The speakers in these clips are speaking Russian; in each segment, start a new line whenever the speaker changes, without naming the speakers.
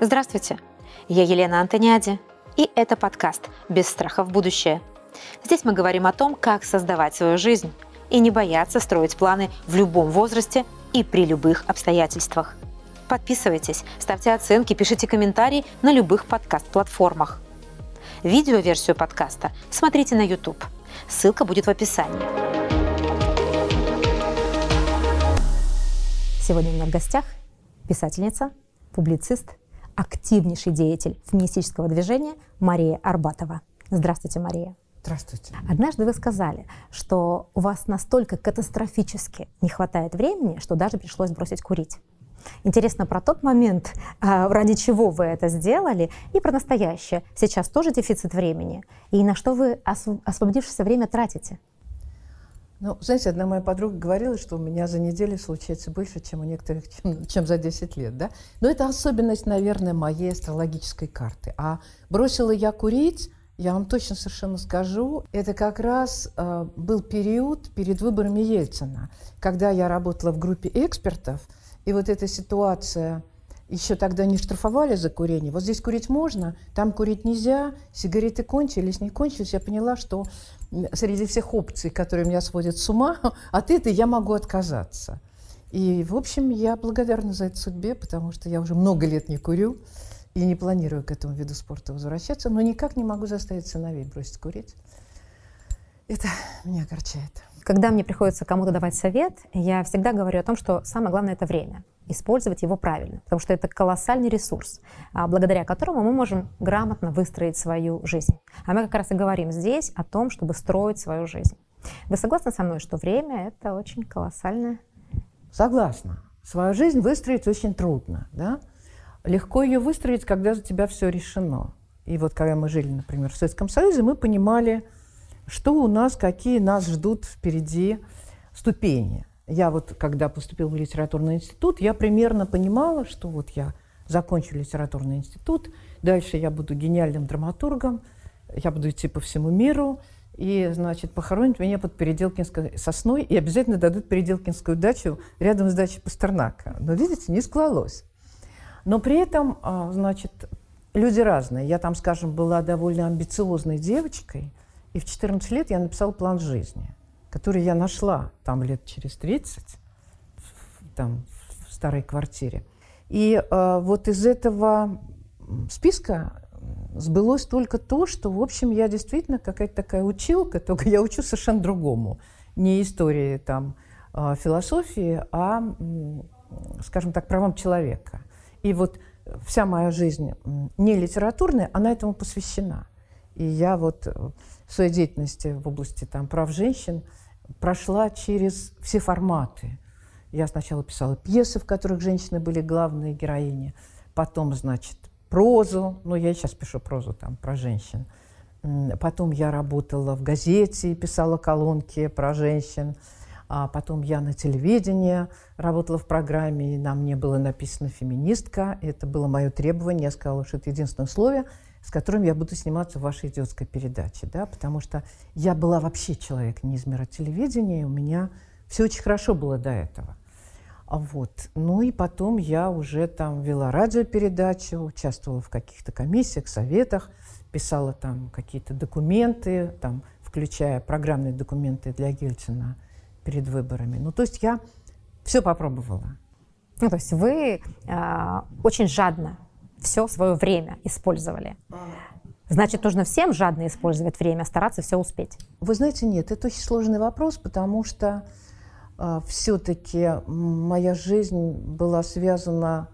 Здравствуйте, я Елена Антониади, и это подкаст «Без страха в будущее». Здесь мы говорим о том, как создавать свою жизнь и не бояться строить планы в любом возрасте и при любых обстоятельствах. Подписывайтесь, ставьте оценки, пишите комментарии на любых подкаст-платформах. Видеоверсию подкаста смотрите на YouTube. Ссылка будет в описании. Сегодня у меня в гостях писательница, публицист, активнейший деятель феминистического движения Мария Арбатова. Здравствуйте, Мария.
Здравствуйте.
Однажды вы сказали, что у вас настолько катастрофически не хватает времени, что даже пришлось бросить курить. Интересно про тот момент, а, ради чего вы это сделали, и про настоящее. Сейчас тоже дефицит времени. И на что вы освободившееся время тратите?
Ну, знаете, одна моя подруга говорила, что у меня за неделю случается больше, чем у некоторых, чем, чем за 10 лет, да? Но это особенность, наверное, моей астрологической карты. А бросила я курить, я вам точно совершенно скажу, это как раз э, был период перед выборами Ельцина, когда я работала в группе экспертов, и вот эта ситуация еще тогда не штрафовали за курение. Вот здесь курить можно, там курить нельзя, сигареты кончились, не кончились. Я поняла, что среди всех опций, которые меня сводят с ума, от этой я могу отказаться. И, в общем, я благодарна за это судьбе, потому что я уже много лет не курю и не планирую к этому виду спорта возвращаться, но никак не могу заставить сыновей бросить курить. Это меня огорчает.
Когда мне приходится кому-то давать совет, я всегда говорю о том, что самое главное – это время. Использовать его правильно, потому что это колоссальный ресурс, а, благодаря которому мы можем грамотно выстроить свою жизнь. А мы как раз и говорим здесь о том, чтобы строить свою жизнь. Вы согласны со мной, что время – это очень колоссальное?
Согласна. Свою жизнь выстроить очень трудно. Да? Легко ее выстроить, когда за тебя все решено. И вот когда мы жили, например, в Советском Союзе, мы понимали, что у нас, какие нас ждут впереди ступени. Я вот, когда поступил в литературный институт, я примерно понимала, что вот я закончу литературный институт, дальше я буду гениальным драматургом, я буду идти по всему миру, и, значит, похоронят меня под Переделкинской сосной и обязательно дадут Переделкинскую дачу рядом с дачей Пастернака. Но, видите, не склалось. Но при этом, а, значит, люди разные. Я там, скажем, была довольно амбициозной девочкой, и в 14 лет я написала план жизни, который я нашла там лет через 30, там в старой квартире. И э, вот из этого списка сбылось только то, что, в общем, я действительно какая-то такая училка, только я учу совершенно другому. Не истории там, э, философии, а, скажем так, правам человека. И вот вся моя жизнь не литературная, она этому посвящена. И я вот в своей деятельности в области там, прав женщин прошла через все форматы. Я сначала писала пьесы, в которых женщины были главные героини, потом, значит, прозу, ну, я сейчас пишу прозу там про женщин. Потом я работала в газете, писала колонки про женщин. А потом я на телевидении работала в программе, и на мне было написано «феминистка». Это было мое требование. Я сказала, что это единственное условие – с которым я буду сниматься в вашей идиотской передаче, да, потому что я была вообще человек не из мира телевидения, и у меня все очень хорошо было до этого. А вот. Ну и потом я уже там вела радиопередачу, участвовала в каких-то комиссиях, советах, писала там какие-то документы, там, включая программные документы для Гельцина перед выборами. Ну, то есть я все попробовала.
Ну, то есть вы э, очень жадно все свое время использовали. Значит, нужно всем жадно использовать время, стараться все успеть.
Вы знаете, нет, это очень сложный вопрос, потому что э, все-таки моя жизнь была связана,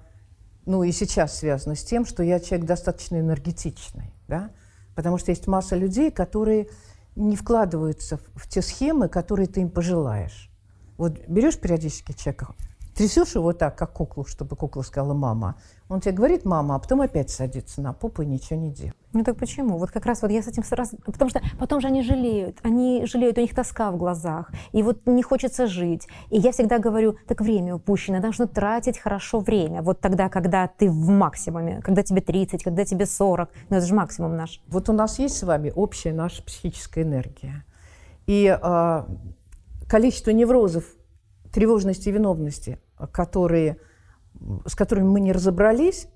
ну и сейчас связана с тем, что я человек достаточно энергетичный, да? потому что есть масса людей, которые не вкладываются в, в те схемы, которые ты им пожелаешь. Вот берешь периодически человека, трясешь его так, как куклу, чтобы кукла сказала «мама». Он тебе говорит «мама», а потом опять садится на попу и ничего не делает.
Ну так почему? Вот как раз вот я с этим сразу... Потому что потом же они жалеют, они жалеют, у них тоска в глазах, и вот не хочется жить. И я всегда говорю, так время упущено, нужно тратить хорошо время. Вот тогда, когда ты в максимуме, когда тебе 30, когда тебе 40, ну это же максимум наш.
Вот у нас есть с вами общая наша психическая энергия. И э, количество неврозов, тревожности и виновности которые с которыми мы не разобрались,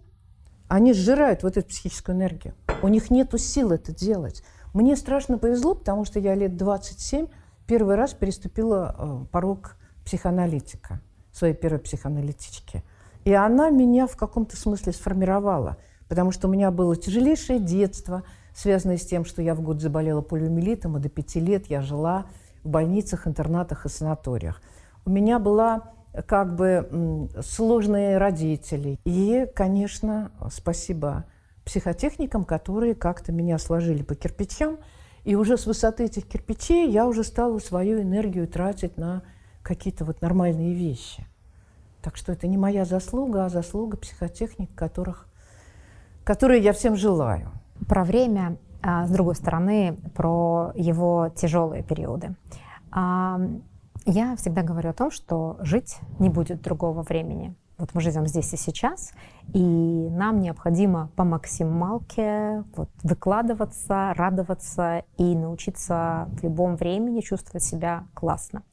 они сжирают вот эту психическую энергию. У них нет сил это делать. Мне страшно повезло, потому что я лет 27 первый раз переступила э, порог психоаналитика, своей первой психоаналитички. И она меня в каком-то смысле сформировала, потому что у меня было тяжелейшее детство, связанное с тем, что я в год заболела полиомиелитом, и до пяти лет я жила в больницах, интернатах и санаториях. У меня была как бы сложные родители. И, конечно, спасибо психотехникам, которые как-то меня сложили по кирпичам. И уже с высоты этих кирпичей я уже стала свою энергию тратить на какие-то вот нормальные вещи. Так что это не моя заслуга, а заслуга психотехник, которых, которые я всем желаю.
Про время, а, с другой стороны, про его тяжелые периоды. Я всегда говорю о том, что жить не будет другого времени. Вот мы живем здесь и сейчас, и нам необходимо по максималке вот, выкладываться, радоваться и научиться в любом времени чувствовать себя классно.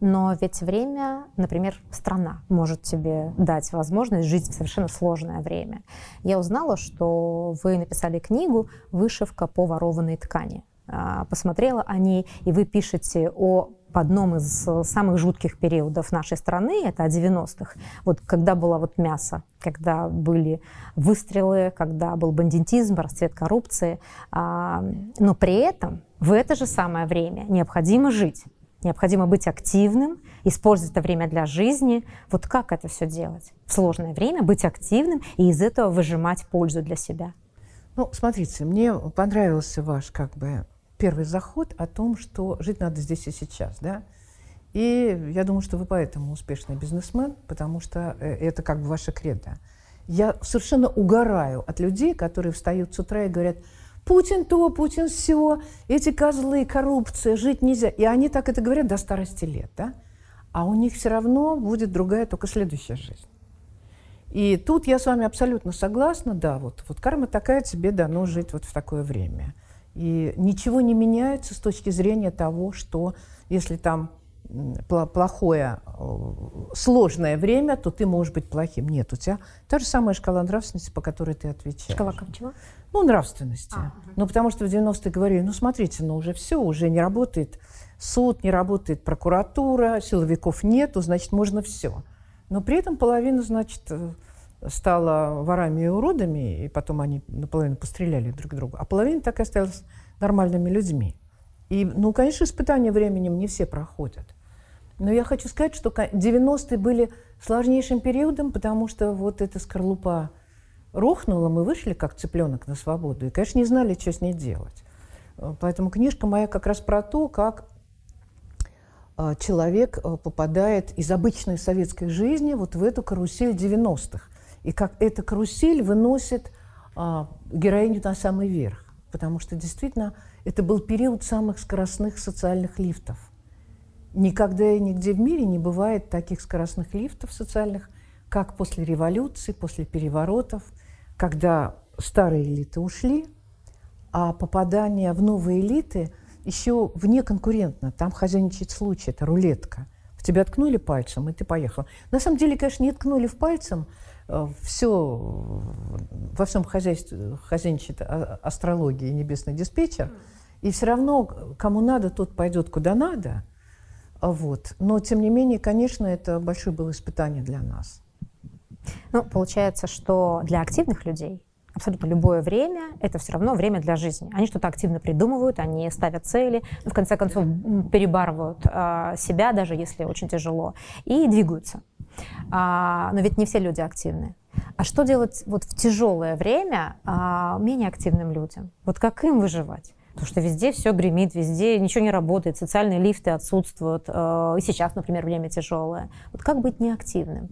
Но ведь время, например, страна может тебе дать возможность жить в совершенно сложное время. Я узнала, что вы написали книгу «Вышивка по ворованной ткани». А, посмотрела о ней, и вы пишете о в одном из э, самых жутких периодов нашей страны, это о 90-х, вот когда было вот мясо, когда были выстрелы, когда был бандитизм, расцвет коррупции, а, но при этом в это же самое время необходимо жить, необходимо быть активным, использовать это время для жизни. Вот как это все делать? В сложное время быть активным и из этого выжимать пользу для себя.
Ну, смотрите, мне понравился ваш как бы первый заход о том, что жить надо здесь и сейчас, да. И я думаю, что вы поэтому успешный бизнесмен, потому что э, это как бы ваша кредо. Я совершенно угораю от людей, которые встают с утра и говорят, Путин то, Путин все, эти козлы, коррупция, жить нельзя. И они так это говорят до старости лет, да? А у них все равно будет другая, только следующая жизнь. И тут я с вами абсолютно согласна, да, вот, вот карма такая, тебе дано жить вот в такое время – и ничего не меняется с точки зрения того, что если там плохое, э, сложное время, то ты можешь быть плохим. Нет, у тебя та же самая шкала нравственности, по которой ты отвечаешь.
Шкала как чего?
Ну, нравственности. А, угу. Ну, потому что в 90-е говорили, ну, смотрите, ну, уже все, уже не работает суд, не работает прокуратура, силовиков нету, значит, можно все. Но при этом половина, значит, э, стала ворами и уродами, и потом они наполовину постреляли друг друга, а половина так и осталась нормальными людьми. И, ну, конечно, испытания временем не все проходят. Но я хочу сказать, что 90-е были сложнейшим периодом, потому что вот эта скорлупа рухнула, мы вышли как цыпленок на свободу, и, конечно, не знали, что с ней делать. Поэтому книжка моя как раз про то, как а, человек а, попадает из обычной советской жизни вот в эту карусель 90-х и как эта карусель выносит а, героиню на самый верх. Потому что действительно это был период самых скоростных социальных лифтов. Никогда и нигде в мире не бывает таких скоростных лифтов социальных, как после революции, после переворотов, когда старые элиты ушли, а попадание в новые элиты еще вне конкурентно. Там хозяйничает случай, это рулетка. Тебя ткнули пальцем, и ты поехал. На самом деле, конечно, не ткнули в пальцем, Э, все, во всем хозяйстве хозяйничает астрология и небесный диспетчер, и все равно кому надо, тот пойдет куда надо. Вот. Но, тем не менее, конечно, это большое было испытание для нас.
Ну, получается, что для активных людей абсолютно любое время – это все равно время для жизни. Они что-то активно придумывают, они ставят цели, в конце концов перебарывают э, себя, даже если очень тяжело, и двигаются. А, но ведь не все люди активны. А что делать вот в тяжелое время а, менее активным людям? Вот как им выживать? Потому что везде все гремит, везде ничего не работает, социальные лифты отсутствуют. И сейчас, например, время тяжелое. Вот как быть неактивным?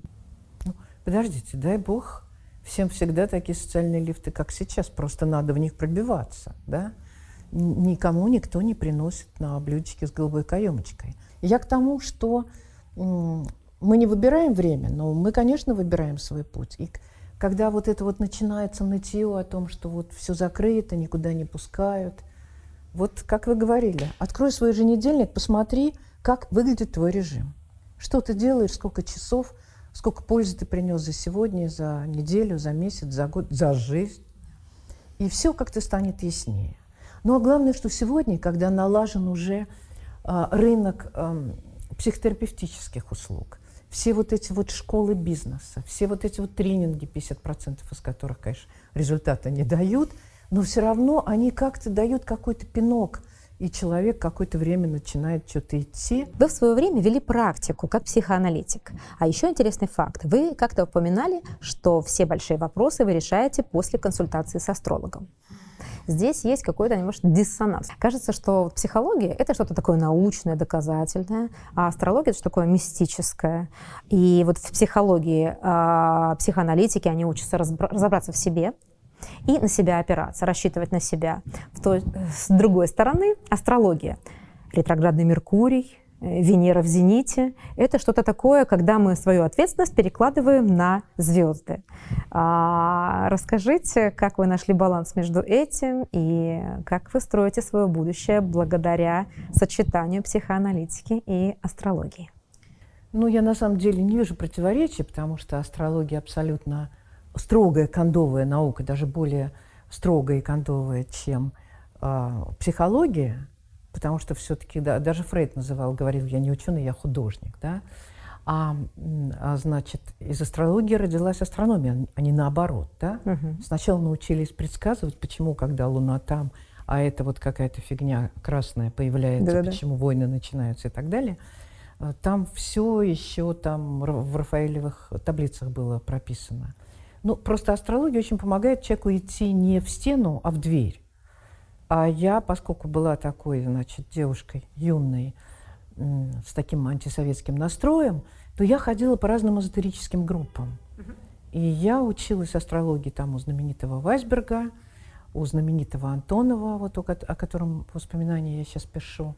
Ну, подождите, дай бог, всем всегда такие социальные лифты, как сейчас. Просто надо в них пробиваться, да? Никому никто не приносит на блюдечке с голубой каемочкой. Я к тому, что мы не выбираем время, но мы, конечно, выбираем свой путь. И когда вот это вот начинается нытье о том, что вот все закрыто, никуда не пускают, вот как вы говорили, открой свой еженедельник, посмотри, как выглядит твой режим. Что ты делаешь, сколько часов, сколько пользы ты принес за сегодня, за неделю, за месяц, за год, за жизнь. И все как-то станет яснее. Ну а главное, что сегодня, когда налажен уже а, рынок а, психотерапевтических услуг, все вот эти вот школы бизнеса, все вот эти вот тренинги, 50% из которых, конечно, результата не дают, но все равно они как-то дают какой-то пинок – и человек какое-то время начинает что-то идти.
Вы в свое время вели практику как психоаналитик. А еще интересный факт. Вы как-то упоминали, что все большие вопросы вы решаете после консультации с астрологом. Здесь есть какой-то немножко диссонанс. Кажется, что психология — это что-то такое научное, доказательное, а астрология — это что такое мистическое. И вот в психологии э, психоаналитики, они учатся разобраться в себе, и на себя опираться, рассчитывать на себя. То, с другой стороны, астрология. Ретроградный Меркурий, э, Венера в зените. Это что-то такое, когда мы свою ответственность перекладываем на звезды. А, расскажите, как вы нашли баланс между этим и как вы строите свое будущее благодаря сочетанию психоаналитики и астрологии?
Ну, я на самом деле не вижу противоречий, потому что астрология абсолютно строгая кондовая наука, даже более строгая и кондовая, чем э, психология, потому что все-таки да, даже Фрейд называл, говорил, я не ученый, я художник, да, а, а значит, из астрологии родилась астрономия, а не наоборот, да. Угу. Сначала научились предсказывать, почему, когда Луна там, а это вот какая-то фигня красная появляется, Да-да-да. почему войны начинаются и так далее. Там все еще там в Рафаэлевых таблицах было прописано. Ну, просто астрология очень помогает человеку идти не в стену, а в дверь. А я, поскольку была такой, значит, девушкой юной, с таким антисоветским настроем, то я ходила по разным эзотерическим группам. И я училась астрологии там у знаменитого Вайсберга, у знаменитого Антонова, вот о, о котором воспоминания я сейчас пишу.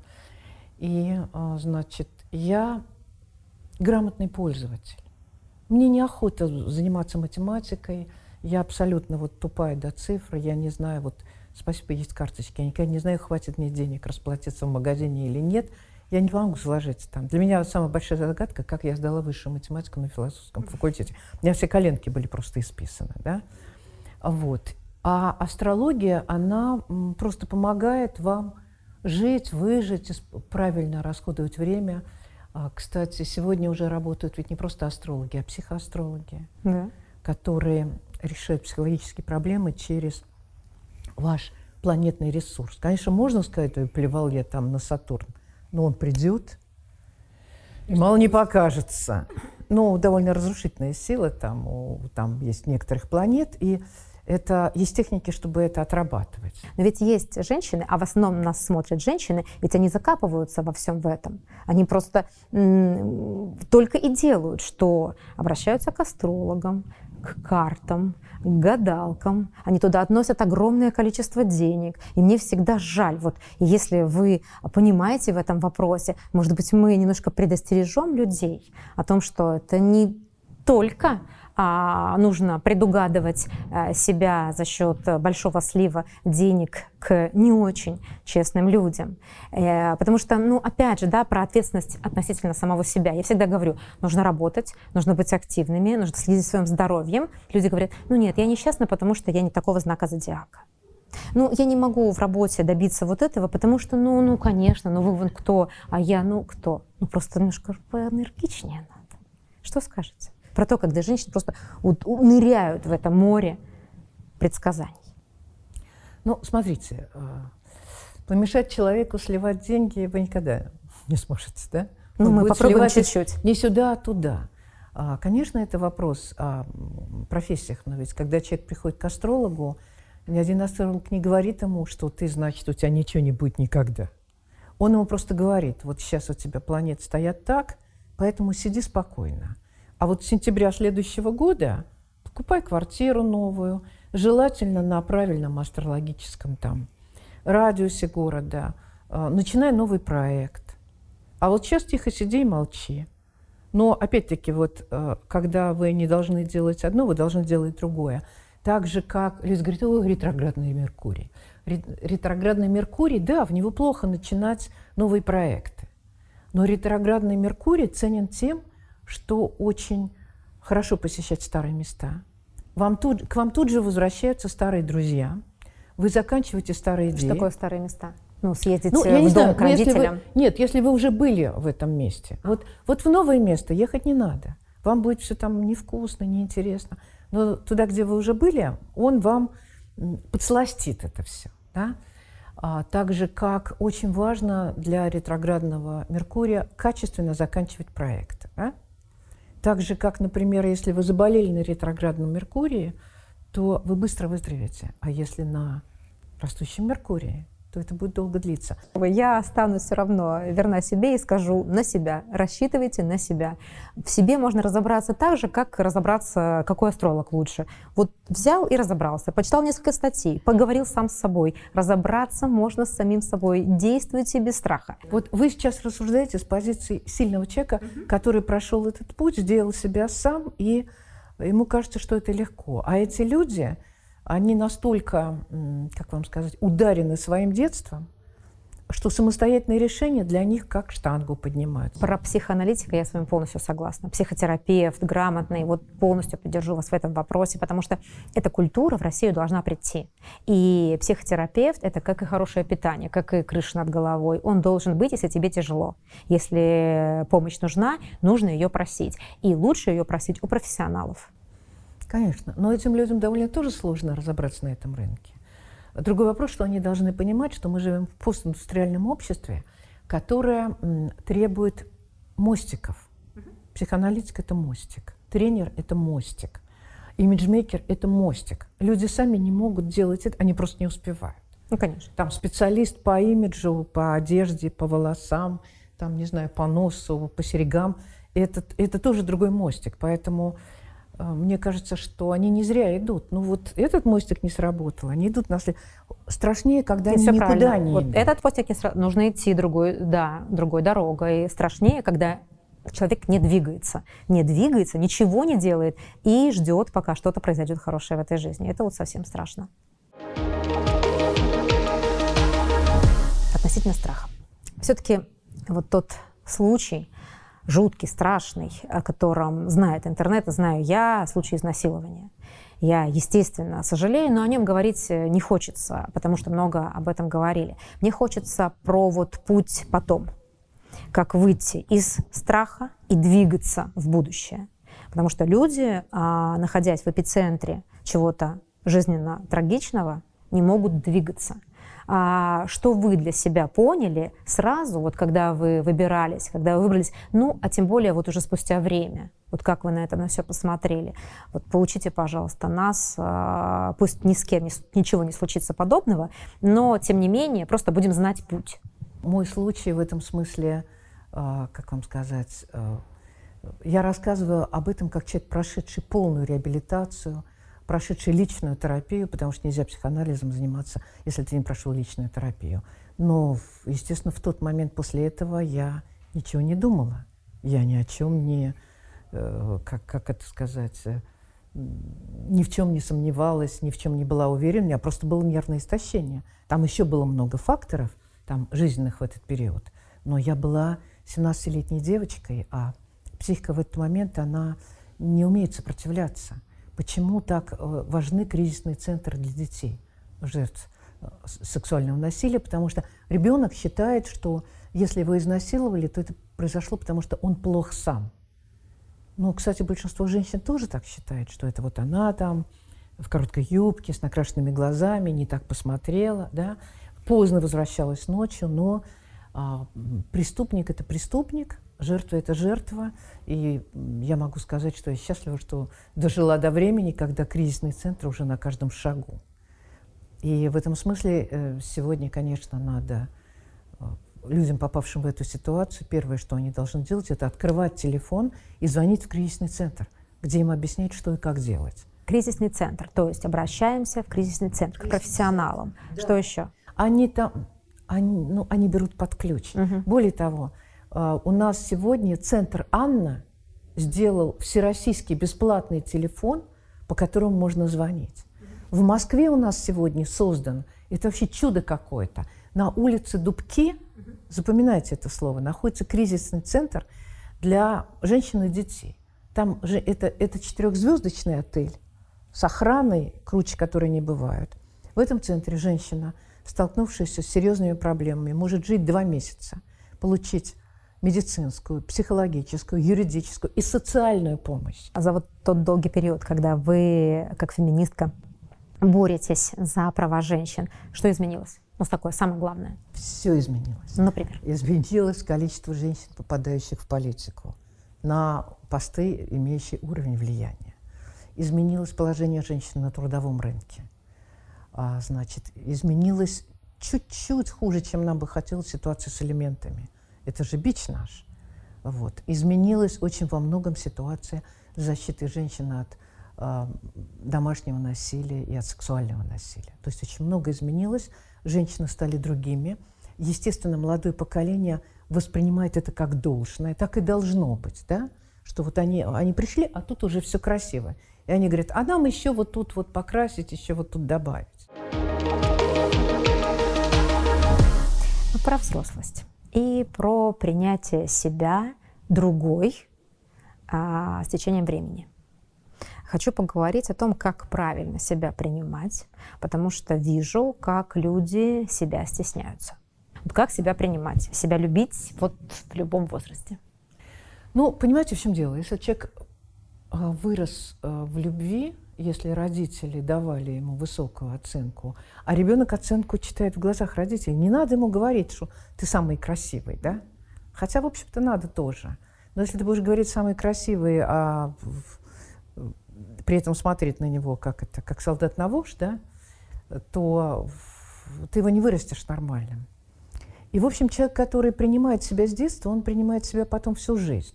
И, а, значит, я грамотный пользователь. Мне неохота заниматься математикой. Я абсолютно вот тупая до цифр. Я не знаю, вот спасибо, есть карточки. Я никогда не знаю, хватит мне денег расплатиться в магазине или нет. Я не могу сложиться там. Для меня самая большая загадка, как я сдала высшую математику на философском факультете. У меня все коленки были просто исписаны. Да? Вот. А астрология, она просто помогает вам жить, выжить, правильно расходовать время – а, кстати, сегодня уже работают ведь не просто астрологи, а психоастрологи, да. которые решают психологические проблемы через ваш планетный ресурс. Конечно, можно сказать, плевал я там на Сатурн, но он придет, и мало не покажется. Ну, довольно разрушительная сила там, у, там есть некоторых планет, и это есть техники, чтобы это отрабатывать.
Но ведь есть женщины, а в основном нас смотрят женщины, ведь они закапываются во всем в этом. Они просто только и делают, что обращаются к астрологам, к картам, к гадалкам. Они туда относят огромное количество денег. И мне всегда жаль, вот если вы понимаете в этом вопросе, может быть, мы немножко предостережем людей о том, что это не только нужно предугадывать э, себя за счет большого слива денег к не очень честным людям. Э, потому что, ну, опять же, да, про ответственность относительно самого себя. Я всегда говорю, нужно работать, нужно быть активными, нужно следить за своим здоровьем. Люди говорят, ну нет, я несчастна, потому что я не такого знака зодиака. Ну, я не могу в работе добиться вот этого, потому что, ну, ну, конечно, ну вы вон кто, а я, ну, кто? Ну, просто немножко поэнергичнее надо. Что скажете? Про то, когда женщины просто ныряют в это море предсказаний.
Ну, смотрите, э, помешать человеку сливать деньги вы никогда не сможете, да?
Ну, мы попробуем чуть-чуть.
Не сюда, а туда. А, конечно, это вопрос о профессиях, но ведь когда человек приходит к астрологу, ни один астролог не говорит ему, что ты, значит, у тебя ничего не будет никогда. Он ему просто говорит, вот сейчас у тебя планеты стоят так, поэтому сиди спокойно. А вот с сентября следующего года покупай квартиру новую, желательно на правильном астрологическом там радиусе города, а, начинай новый проект. А вот сейчас тихо сиди и молчи. Но опять-таки, вот а, когда вы не должны делать одно, вы должны делать другое. Так же, как Лиз говорит, ой, ретроградный Меркурий. Ретроградный Меркурий, да, в него плохо начинать новые проекты. Но ретроградный Меркурий ценен тем, что очень хорошо посещать старые места. Вам тут, к вам тут же возвращаются старые друзья. Вы заканчиваете старые идеи.
Что такое старые места? Ну, съездить
Ну,
э,
я
в
не
дом
знаю,
к
ну, если вы-
родителям.
нет, если вы уже были в этом месте. Вот, вот в новое место ехать не надо. Вам будет все там невкусно, неинтересно. Но туда, где вы уже были, он вам подсластит это все. Да? А, так же, как очень важно для ретроградного Меркурия качественно заканчивать проекты. да? Так же, как, например, если вы заболели на ретроградном Меркурии, то вы быстро выздоровеете. А если на растущем Меркурии, то это будет долго длиться.
Я останусь все равно верна себе и скажу на себя. Рассчитывайте на себя. В себе можно разобраться так же, как разобраться, какой астролог лучше. Вот взял и разобрался, почитал несколько статей, поговорил сам с собой. Разобраться можно с самим собой. Действуйте без страха.
Вот вы сейчас рассуждаете с позиции сильного человека, который прошел этот путь, сделал себя сам, и ему кажется, что это легко. А эти люди, они настолько, как вам сказать, ударены своим детством, что самостоятельные решения для них как штангу поднимаются.
Про психоаналитика я с вами полностью согласна. Психотерапевт, грамотный, вот полностью поддержу вас в этом вопросе, потому что эта культура в Россию должна прийти. И психотерапевт — это как и хорошее питание, как и крыша над головой. Он должен быть, если тебе тяжело. Если помощь нужна, нужно ее просить. И лучше ее просить у профессионалов.
Конечно, но этим людям довольно тоже сложно разобраться на этом рынке. Другой вопрос, что они должны понимать, что мы живем в постиндустриальном обществе, которое требует мостиков. Психоаналитик – это мостик, тренер – это мостик, имиджмейкер – это мостик. Люди сами не могут делать это, они просто не успевают.
Ну, конечно.
Там специалист по имиджу, по одежде, по волосам, там, не знаю, по носу, по серьгам. Это, это тоже другой мостик. Поэтому мне кажется, что они не зря идут. Ну вот этот мостик не сработал, они идут на след- Страшнее, когда
И
они никуда
правильно.
не
Вот
идут.
этот постик не сра- нужно идти другой, да, другой дорогой. Страшнее, когда человек не двигается, не двигается, ничего не делает и ждет, пока что-то произойдет хорошее в этой жизни. Это вот совсем страшно. Относительно страха. Все-таки вот тот случай, жуткий, страшный, о котором знает интернет, знаю я, случай изнасилования. Я, естественно, сожалею, но о нем говорить э, не хочется, потому что много об этом говорили. Мне хочется про вот путь потом, как выйти из страха и двигаться в будущее. Потому что люди, а, находясь в эпицентре чего-то жизненно трагичного, не могут двигаться. А что вы для себя поняли сразу, вот когда вы выбирались, когда вы выбрались, ну, а тем более вот уже спустя время, вот как вы на это на все посмотрели. Вот получите, пожалуйста, нас, а, пусть ни с кем ничего не случится подобного, но тем не менее просто будем знать путь.
Мой случай в этом смысле, а, как вам сказать, а, я рассказываю об этом как человек, прошедший полную реабилитацию, прошедший личную терапию, потому что нельзя психоанализом заниматься, если ты не прошел личную терапию. Но, естественно, в тот момент после этого я ничего не думала. Я ни о чем не, э, как, как это сказать, э, ни в чем не сомневалась, ни в чем не была уверена. У меня просто было нервное истощение. Там еще было много факторов, там, жизненных в этот период. Но я была 17-летней девочкой, а психика в этот момент, она не умеет сопротивляться. Почему так э, важны кризисные центры для детей, жертв э, сексуального насилия? Потому что ребенок считает, что если его изнасиловали, то это произошло, потому что он плох сам. Ну, кстати, большинство женщин тоже так считает, что это вот она там в короткой юбке, с накрашенными глазами, не так посмотрела, да, поздно возвращалась ночью, но а, преступник – это преступник, жертва – это жертва, и я могу сказать, что я счастлива, что дожила до времени, когда кризисный центр уже на каждом шагу. И в этом смысле э, сегодня, конечно, надо э, людям, попавшим в эту ситуацию, первое, что они должны делать, это открывать телефон и звонить в кризисный центр, где им объяснять, что и как делать.
Кризисный центр, то есть обращаемся в кризисный центр к профессионалам. Что еще?
Они там, они, ну, они берут под ключ.
Мгм.
Более того, у нас сегодня центр Анна сделал всероссийский бесплатный телефон, по которому можно звонить. В Москве у нас сегодня создан, это вообще чудо какое-то, на улице Дубки, запоминайте это слово, находится кризисный центр для женщин и детей. там же это, это четырехзвездочный отель с охраной, круче которой не бывают. В этом центре женщина, столкнувшаяся с серьезными проблемами, может жить два месяца, получить медицинскую, психологическую, юридическую и социальную помощь.
А за вот тот долгий период, когда вы, как феминистка, боретесь за права женщин, что изменилось? Ну, такое самое главное.
Все изменилось.
Например?
Изменилось количество женщин, попадающих в политику на посты, имеющие уровень влияния. Изменилось положение женщин на трудовом рынке. А, значит, изменилась чуть-чуть хуже, чем нам бы хотелось, ситуация с элементами. Это же бич наш. Вот. Изменилась очень во многом ситуация защиты женщин от э, домашнего насилия и от сексуального насилия. То есть очень много изменилось, женщины стали другими. Естественно, молодое поколение воспринимает это как должное, так и должно быть, да? что вот они, они пришли, а тут уже все красиво. И они говорят, а нам еще вот тут вот покрасить, еще вот тут добавить.
Про взрослость и про принятие себя другой а, с течением времени. Хочу поговорить о том, как правильно себя принимать, потому что вижу, как люди себя стесняются. Как себя принимать, себя любить вот в любом возрасте.
Ну, понимаете, в чем дело? Если человек а, вырос а, в любви, если родители давали ему высокую оценку, а ребенок оценку читает в глазах родителей, не надо ему говорить, что ты самый красивый, да? Хотя, в общем-то, надо тоже. Но если ты будешь говорить самый красивый, а при этом смотреть на него как это, как солдат на вож, да, то ты его не вырастешь нормальным. И, в общем, человек, который принимает себя с детства, он принимает себя потом всю жизнь.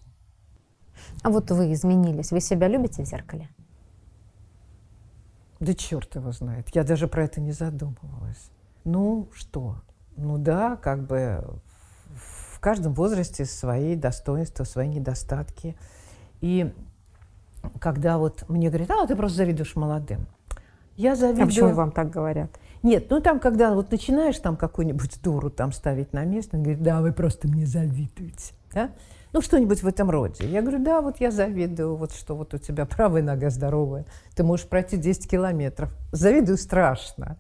А вот вы изменились. Вы себя любите в зеркале?
Да черт его знает. Я даже про это не задумывалась. Ну что? Ну да, как бы в каждом возрасте свои достоинства, свои недостатки. И когда вот мне говорят, а, ты просто завидуешь молодым.
Я завидую... А почему вам так говорят?
Нет, ну там, когда вот начинаешь там какую-нибудь дуру там ставить на место, он говорит, да, вы просто мне завидуете. Да? Ну, что-нибудь в этом роде. Я говорю, да, вот я завидую, вот что вот у тебя правая нога здоровая, ты можешь пройти 10 километров. Завидую страшно.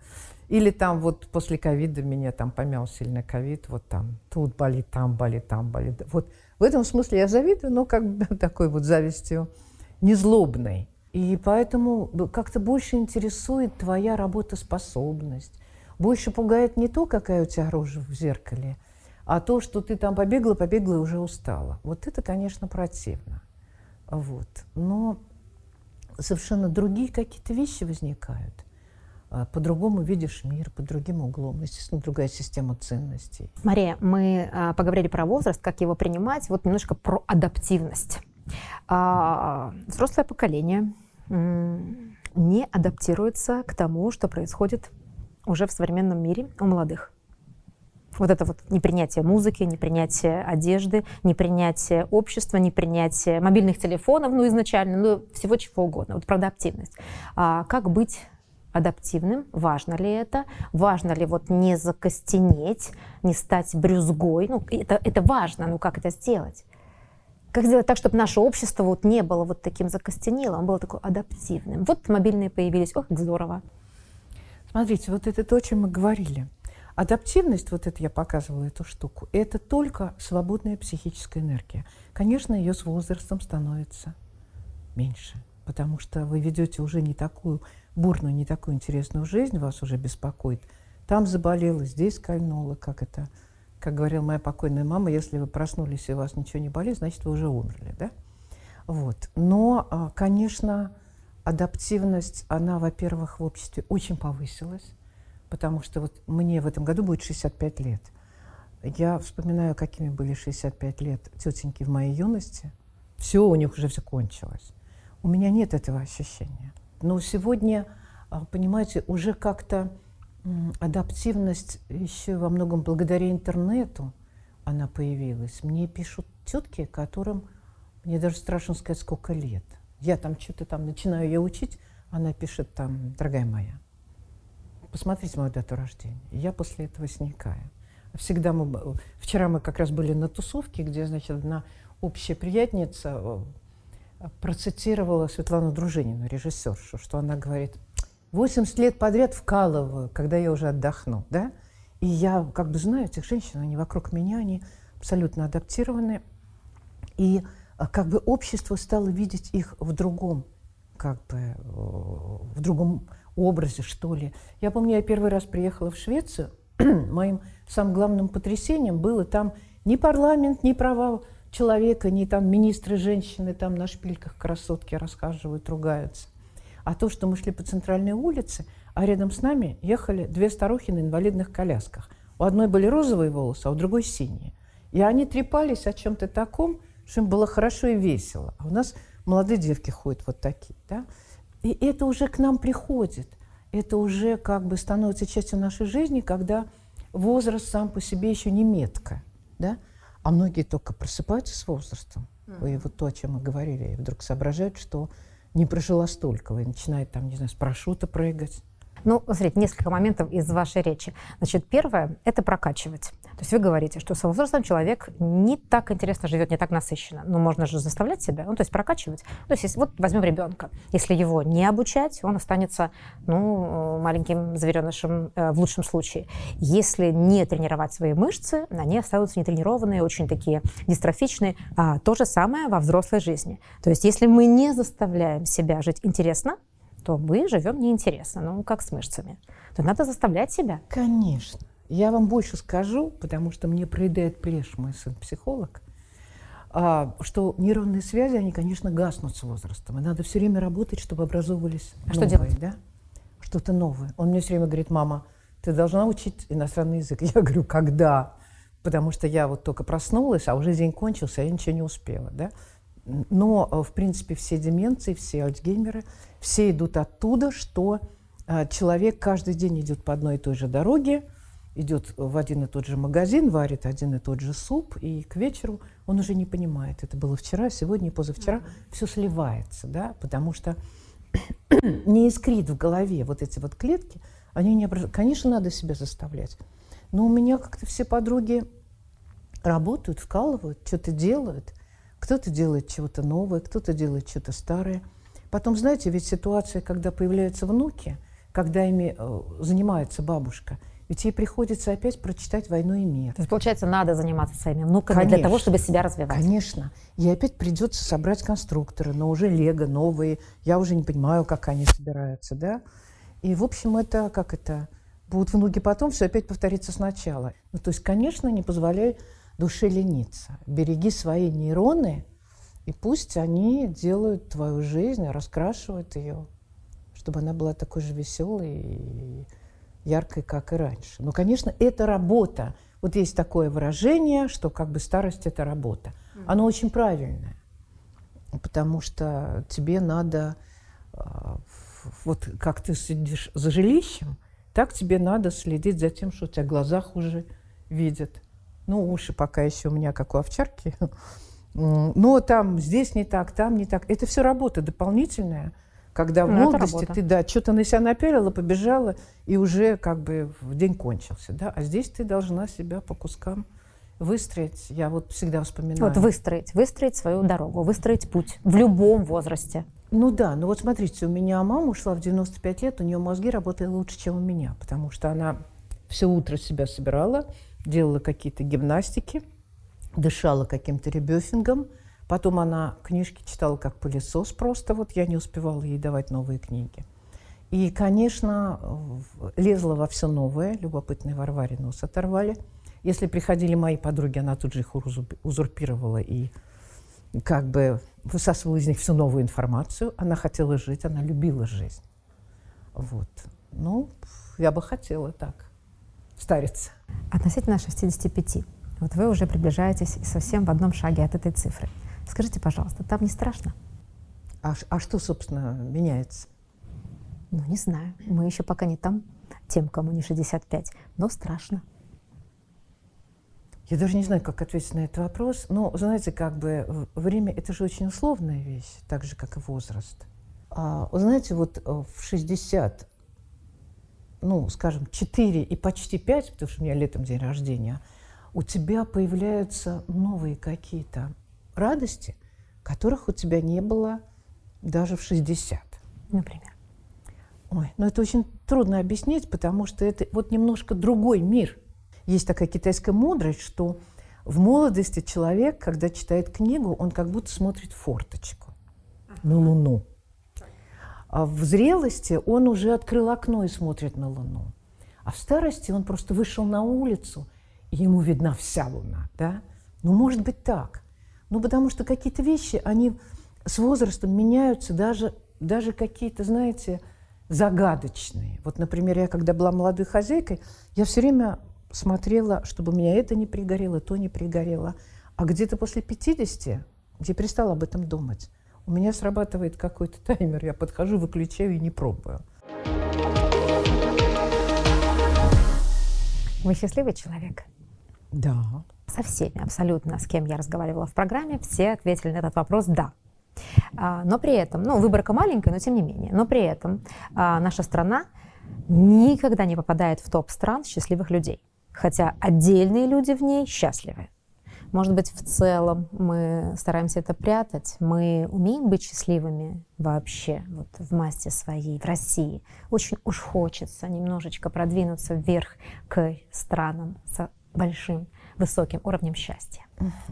Или там вот после ковида меня там помял сильно ковид, вот там тут болит, там болит, там болит. Вот в этом смысле я завидую, но как бы такой вот завистью незлобной. И поэтому как-то больше интересует твоя работоспособность. Больше пугает не то, какая у тебя рожа в зеркале – а то, что ты там побегала, побегала и уже устала. Вот это, конечно, противно. Вот. Но совершенно другие какие-то вещи возникают. А, по-другому видишь мир, под другим углом. Естественно, другая система ценностей.
Мария, мы а, поговорили про возраст, как его принимать. Вот немножко про адаптивность. А, взрослое поколение не адаптируется к тому, что происходит уже в современном мире у молодых. Вот это вот непринятие музыки, непринятие одежды, непринятие общества, непринятие мобильных телефонов, ну, изначально, ну, всего чего угодно. Вот про адаптивность. А как быть адаптивным, важно ли это, важно ли вот не закостенеть, не стать брюзгой, ну, это, это важно, ну, как это сделать? Как сделать так, чтобы наше общество вот не было вот таким закостенелым, было такое адаптивным? Вот мобильные появились, ох, как здорово.
Смотрите, вот это то, о чем мы говорили – Адаптивность, вот это я показывала эту штуку, это только свободная психическая энергия. Конечно, ее с возрастом становится меньше, потому что вы ведете уже не такую бурную, не такую интересную жизнь, вас уже беспокоит. Там заболело, здесь кольнуло, как это, как говорила моя покойная мама, если вы проснулись и у вас ничего не болит, значит, вы уже умерли, да? Вот. Но, а, конечно, адаптивность, она, во-первых, в обществе очень повысилась потому что вот мне в этом году будет 65 лет. Я вспоминаю, какими были 65 лет тетеньки в моей юности. Все, у них уже все кончилось. У меня нет этого ощущения. Но сегодня, а, понимаете, уже как-то адаптивность еще во многом благодаря интернету она появилась. Мне пишут тетки, которым мне даже страшно сказать, сколько лет. Я там что-то там начинаю ее учить, она пишет там, дорогая моя, посмотрите мою дату рождения. я после этого сникаю. Всегда мы... Вчера мы как раз были на тусовке, где, значит, одна общая приятница процитировала Светлану Дружинину, режиссершу, что она говорит, 80 лет подряд вкалываю, когда я уже отдохну, да? И я как бы знаю этих женщин, они вокруг меня, они абсолютно адаптированы. И а, как бы общество стало видеть их в другом, как бы э, в другом образе, что ли. Я помню, я первый раз приехала в Швецию, моим самым главным потрясением было там ни парламент, ни права человека, ни там министры женщины там на шпильках красотки расхаживают, ругаются. А то, что мы шли по центральной улице, а рядом с нами ехали две старухи на инвалидных колясках. У одной были розовые волосы, а у другой синие. И они трепались о чем-то таком, что им было хорошо и весело. А у нас молодые девки ходят вот такие. Да? И это уже к нам приходит. Это уже как бы становится частью нашей жизни, когда возраст сам по себе еще не метка. Да? А многие только просыпаются с возрастом. Mm-hmm. И вот то, о чем мы говорили, и вдруг соображают, что не прожила столько, и начинает там, не знаю, с парашюта прыгать.
Ну, смотрите, несколько моментов из вашей речи. Значит, первое – это прокачивать. То есть вы говорите, что с возрастом человек не так интересно живет, не так насыщенно. Но можно же заставлять себя, ну, то есть прокачивать. То есть вот возьмем ребенка. Если его не обучать, он останется, ну, маленьким зверенышем э, в лучшем случае. Если не тренировать свои мышцы, они останутся нетренированные, очень такие дистрофичные. А то же самое во взрослой жизни. То есть если мы не заставляем себя жить интересно, то мы живем неинтересно, ну, как с мышцами. То надо заставлять себя.
Конечно. Я вам больше скажу, потому что мне проедает плешь мой сын психолог, а, что нейронные связи, они, конечно, гаснут с возрастом. И надо все время работать, чтобы образовывались
а
новые.
Что делать?
Да? Что-то новое. Он мне все время говорит, мама, ты должна учить иностранный язык. Я говорю, когда? Потому что я вот только проснулась, а уже день кончился, а я ничего не успела. Да? Но, э, в принципе, все деменции, все альцгеймеры, все идут оттуда, что э, человек каждый день идет по одной и той же дороге, идет в один и тот же магазин, варит один и тот же суп, и к вечеру он уже не понимает, это было вчера, сегодня и позавчера, mm-hmm. все сливается, да, потому что не искрит в голове вот эти вот клетки, они не образ... Конечно, надо себя заставлять. Но у меня как-то все подруги работают, вкалывают, что-то делают – кто-то делает чего-то новое, кто-то делает что-то старое. Потом, знаете, ведь ситуация, когда появляются внуки, когда ими э, занимается бабушка, ведь ей приходится опять прочитать «Войну и мир».
То есть, получается, надо заниматься своими внуками Конечно. для того, чтобы себя развивать.
Конечно. Ей опять придется собрать конструкторы, но уже лего новые. Я уже не понимаю, как они собираются, да? И, в общем, это, как это, будут внуки потом, все опять повторится сначала. Ну, то есть, конечно, не позволяй душе лениться. Береги свои нейроны, и пусть они делают твою жизнь, раскрашивают ее, чтобы она была такой же веселой и яркой, как и раньше. Но, конечно, это работа. Вот есть такое выражение, что как бы старость – это работа. Оно очень правильное, потому что тебе надо, а, вот как ты сидишь за жилищем, так тебе надо следить за тем, что у тебя в глазах уже видят – ну, уши пока еще у меня как у овчарки. Но там здесь не так, там не так. Это все работа дополнительная. Когда в ну, молодости ты, да, что-то на себя напялила, побежала, и уже как бы день кончился, да. А здесь ты должна себя по кускам выстроить. Я вот всегда вспоминаю.
Вот выстроить, выстроить свою дорогу, выстроить путь в любом возрасте.
Ну да, ну вот смотрите, у меня мама ушла в 95 лет, у нее мозги работали лучше, чем у меня, потому что она все утро себя собирала, делала какие-то гимнастики, дышала каким-то ребёфингом. Потом она книжки читала как пылесос просто. Вот я не успевала ей давать новые книги. И, конечно, лезла во все новое. Любопытные Варваре нос оторвали. Если приходили мои подруги, она тут же их узурпировала и как бы высасывала из них всю новую информацию. Она хотела жить, она любила жизнь. Вот. Ну, я бы хотела так стариться.
Относительно 65. Вот вы уже приближаетесь совсем в одном шаге от этой цифры. Скажите, пожалуйста, там не страшно?
А, а что, собственно, меняется?
Ну, не знаю. Мы еще пока не там, тем, кому не 65, но страшно.
Я даже не знаю, как ответить на этот вопрос. Но, знаете, как бы время – это же очень условная вещь, так же, как и возраст. А, знаете, вот э, в 60 ну, скажем, 4 и почти 5, потому что у меня летом день рождения, у тебя появляются новые какие-то радости, которых у тебя не было даже в 60.
Например.
Ой, ну это очень трудно объяснить, потому что это вот немножко другой мир. Есть такая китайская мудрость, что в молодости человек, когда читает книгу, он как будто смотрит форточку на Луну. А в зрелости он уже открыл окно и смотрит на Луну. А в старости он просто вышел на улицу, и ему видна вся Луна. Да? Ну, может быть так. Ну, потому что какие-то вещи, они с возрастом меняются, даже, даже какие-то, знаете, загадочные. Вот, например, я когда была молодой хозяйкой, я все время смотрела, чтобы у меня это не пригорело, то не пригорело. А где-то после 50 я перестала об этом думать у меня срабатывает какой-то таймер, я подхожу, выключаю и не пробую.
Вы счастливый человек?
Да.
Со всеми абсолютно, с кем я разговаривала в программе, все ответили на этот вопрос «да». А, но при этом, ну, выборка маленькая, но тем не менее, но при этом а, наша страна никогда не попадает в топ стран счастливых людей, хотя отдельные люди в ней счастливы. Может быть, в целом мы стараемся это прятать. Мы умеем быть счастливыми вообще вот в массе своей, в России. Очень уж хочется немножечко продвинуться вверх к странам с большим, высоким уровнем счастья.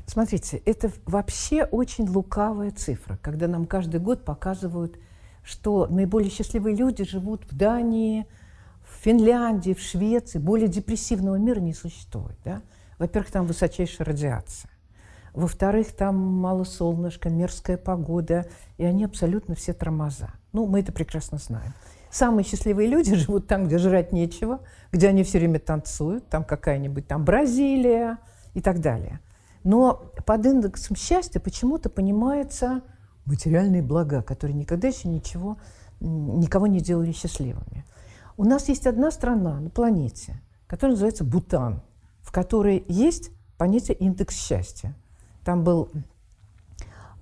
Смотрите, это вообще очень лукавая цифра, когда нам каждый год показывают, что наиболее счастливые люди живут в Дании, в Финляндии, в Швеции. Более депрессивного мира не существует. Да? Во-первых, там высочайшая радиация. Во-вторых, там мало солнышка, мерзкая погода, и они абсолютно все тормоза. Ну, мы это прекрасно знаем. Самые счастливые люди живут там, где жрать нечего, где они все время танцуют, там какая-нибудь там Бразилия и так далее. Но под индексом счастья почему-то понимается материальные блага, которые никогда еще ничего, никого не делали счастливыми. У нас есть одна страна на планете, которая называется Бутан – в которой есть понятие индекс счастья. Там был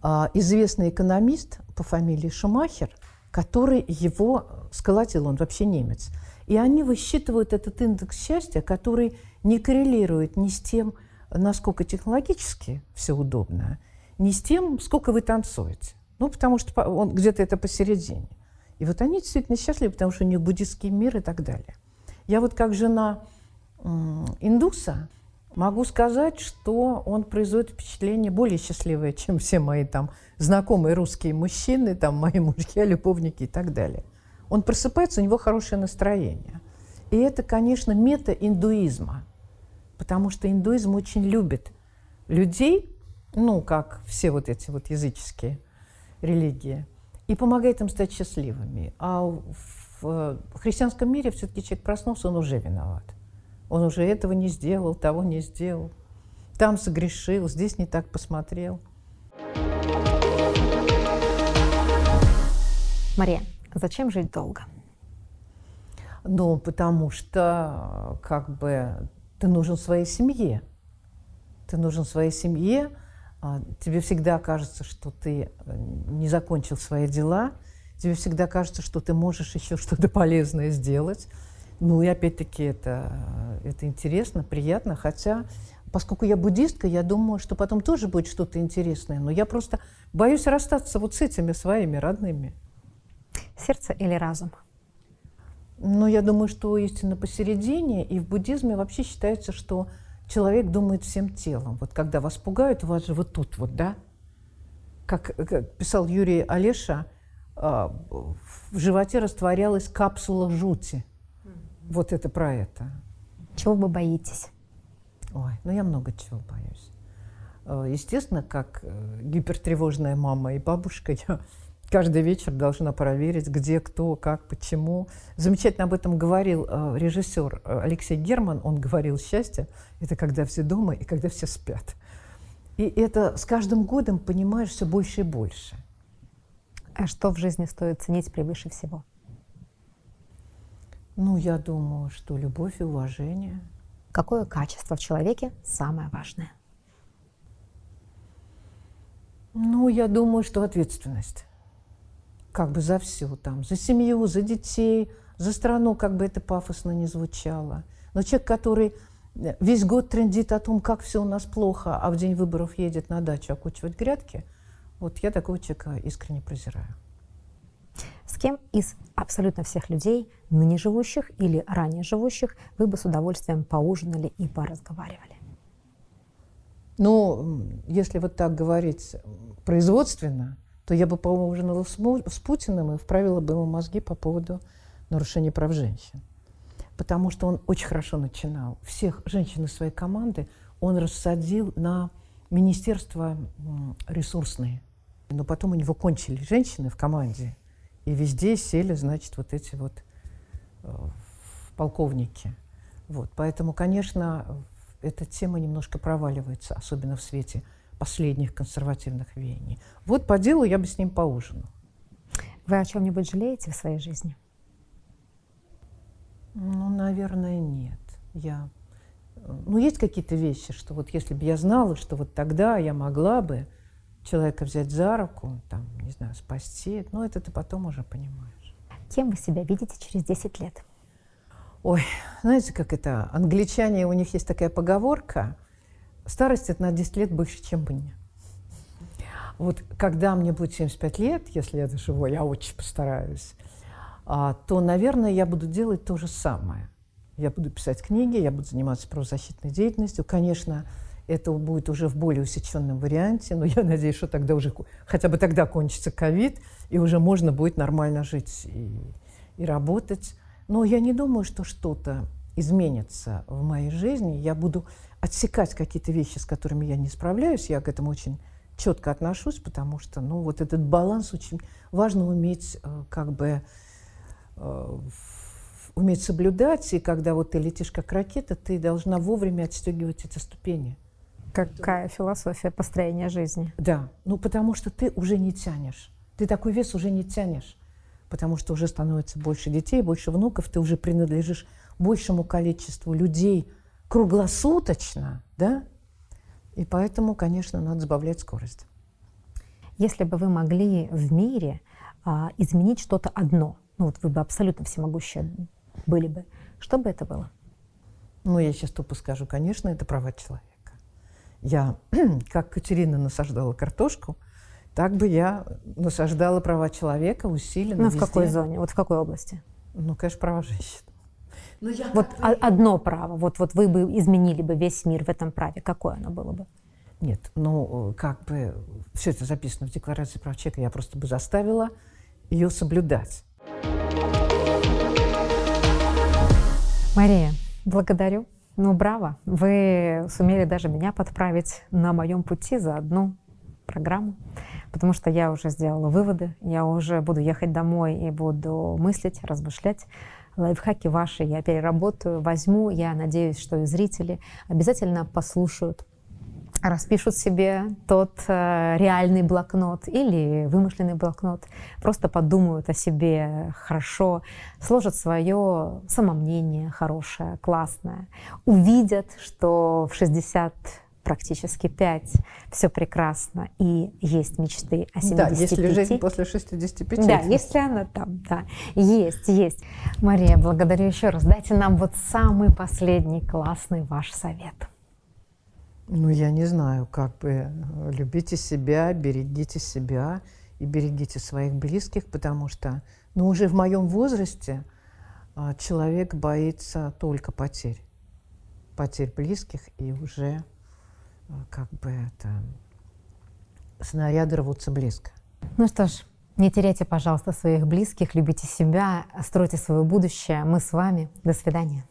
а, известный экономист по фамилии Шумахер, который его сколотил, он вообще немец. И они высчитывают этот индекс счастья, который не коррелирует ни с тем, насколько технологически все удобно, ни с тем, сколько вы танцуете. Ну, потому что он где-то это посередине. И вот они действительно счастливы, потому что у них буддийский мир и так далее. Я вот как жена индуса, могу сказать, что он производит впечатление более счастливое, чем все мои там знакомые русские мужчины, там мои мужья, любовники и так далее. Он просыпается, у него хорошее настроение. И это, конечно, мета индуизма, потому что индуизм очень любит людей, ну, как все вот эти вот языческие религии, и помогает им стать счастливыми. А в христианском мире все-таки человек проснулся, он уже виноват. Он уже этого не сделал, того не сделал. Там согрешил, здесь не так посмотрел.
Мария, зачем жить долго?
Ну, потому что как бы ты нужен своей семье. Ты нужен своей семье. А, тебе всегда кажется, что ты э, не закончил свои дела. Тебе всегда кажется, что ты можешь еще что-то полезное сделать. Ну и опять-таки это, это интересно, приятно, хотя поскольку я буддистка, я думаю, что потом тоже будет что-то интересное, но я просто боюсь расстаться вот с этими своими родными.
Сердце или разум?
Ну, я думаю, что истина посередине, и в буддизме вообще считается, что человек думает всем телом. Вот когда вас пугают, у вас же вот тут вот, да? Как, как писал Юрий Олеша, а, в животе растворялась капсула жути – вот это про это.
Чего вы боитесь?
Ой, ну я много чего боюсь. Э, естественно, как э, гипертревожная мама и бабушка, я каждый вечер должна проверить, где, кто, как, почему. Замечательно об этом говорил э, режиссер Алексей Герман. Он говорил, счастье – это когда все дома и когда все спят. И это с каждым годом понимаешь все больше и больше.
А что в жизни стоит ценить превыше всего?
Ну, я думаю, что любовь и уважение.
Какое качество в человеке самое важное?
Ну, я думаю, что ответственность. Как бы за все там. За семью, за детей, за страну, как бы это пафосно не звучало. Но человек, который весь год трендит о том, как все у нас плохо, а в день выборов едет на дачу окучивать грядки, Вот я такого человека искренне презираю.
С кем из абсолютно всех людей, ныне живущих или ранее живущих, вы бы с удовольствием поужинали и поразговаривали?
Ну, если вот так говорить производственно, то я бы поужинала с, с Путиным и вправила бы ему мозги по поводу нарушения прав женщин. Потому что он очень хорошо начинал. Всех женщин из своей команды он рассадил на министерства ресурсные. Но потом у него кончили женщины в команде, и везде сели, значит, вот эти вот э, полковники. Вот. Поэтому, конечно, эта тема немножко проваливается, особенно в свете последних консервативных веяний. Вот по делу я бы с ним поужинал.
Вы о чем-нибудь жалеете в своей жизни?
Ну, наверное, нет. Я... Ну, есть какие-то вещи, что вот если бы я знала, что вот тогда я могла бы, человека взять за руку, там, не знаю, спасти, ну, это ты потом уже понимаешь.
Кем вы себя видите через 10 лет?
Ой, знаете, как это, англичане, у них есть такая поговорка, старость – это на 10 лет больше, чем мне. Вот когда мне будет 75 лет, если я доживу, я очень постараюсь, а, то, наверное, я буду делать то же самое. Я буду писать книги, я буду заниматься правозащитной деятельностью. Конечно, это будет уже в более усеченном варианте, но я надеюсь, что тогда уже хотя бы тогда кончится ковид, и уже можно будет нормально жить и, и работать. Но я не думаю, что что-то изменится в моей жизни. Я буду отсекать какие-то вещи, с которыми я не справляюсь. Я к этому очень четко отношусь, потому что ну, вот этот баланс очень важно уметь э, как бы э, уметь соблюдать, и когда вот ты летишь как ракета, ты должна вовремя отстегивать эти ступени.
Какая философия построения жизни.
Да, ну потому что ты уже не тянешь. Ты такой вес уже не тянешь, потому что уже становится больше детей, больше внуков, ты уже принадлежишь большему количеству людей круглосуточно, да? И поэтому, конечно, надо сбавлять скорость.
Если бы вы могли в мире а, изменить что-то одно, ну вот вы бы абсолютно всемогущие были бы, что бы это было?
Ну, я сейчас тупо скажу, конечно, это права человека я, как Катерина насаждала картошку, так бы я насаждала права человека усиленно.
Ну, в какой зоне? Вот в какой области?
Ну, конечно, права женщин.
Но я вот бы... одно право, вот, вот вы бы изменили бы весь мир в этом праве, какое оно было бы?
Нет, ну, как бы все это записано в Декларации прав человека, я просто бы заставила ее соблюдать.
Мария, благодарю. Ну, браво! Вы сумели даже меня подправить на моем пути за одну программу, потому что я уже сделала выводы, я уже буду ехать домой и буду мыслить, размышлять. Лайфхаки ваши я переработаю, возьму. Я надеюсь, что и зрители обязательно послушают распишут себе тот э, реальный блокнот или вымышленный блокнот, просто подумают о себе хорошо, сложат свое самомнение хорошее, классное, увидят, что в 60 практически 5, все прекрасно, и есть мечты о 75.
Да, если жизнь после 65.
Да, если она там, да, есть, есть. Мария, благодарю еще раз. Дайте нам вот самый последний классный ваш совет.
Ну, я не знаю, как бы э, любите себя, берегите себя и берегите своих близких, потому что, ну, уже в моем возрасте а, человек боится только потерь, потерь близких, и уже а, как бы это снаряды рвутся близко.
Ну что ж, не теряйте, пожалуйста, своих близких, любите себя, стройте свое будущее. Мы с вами. До свидания.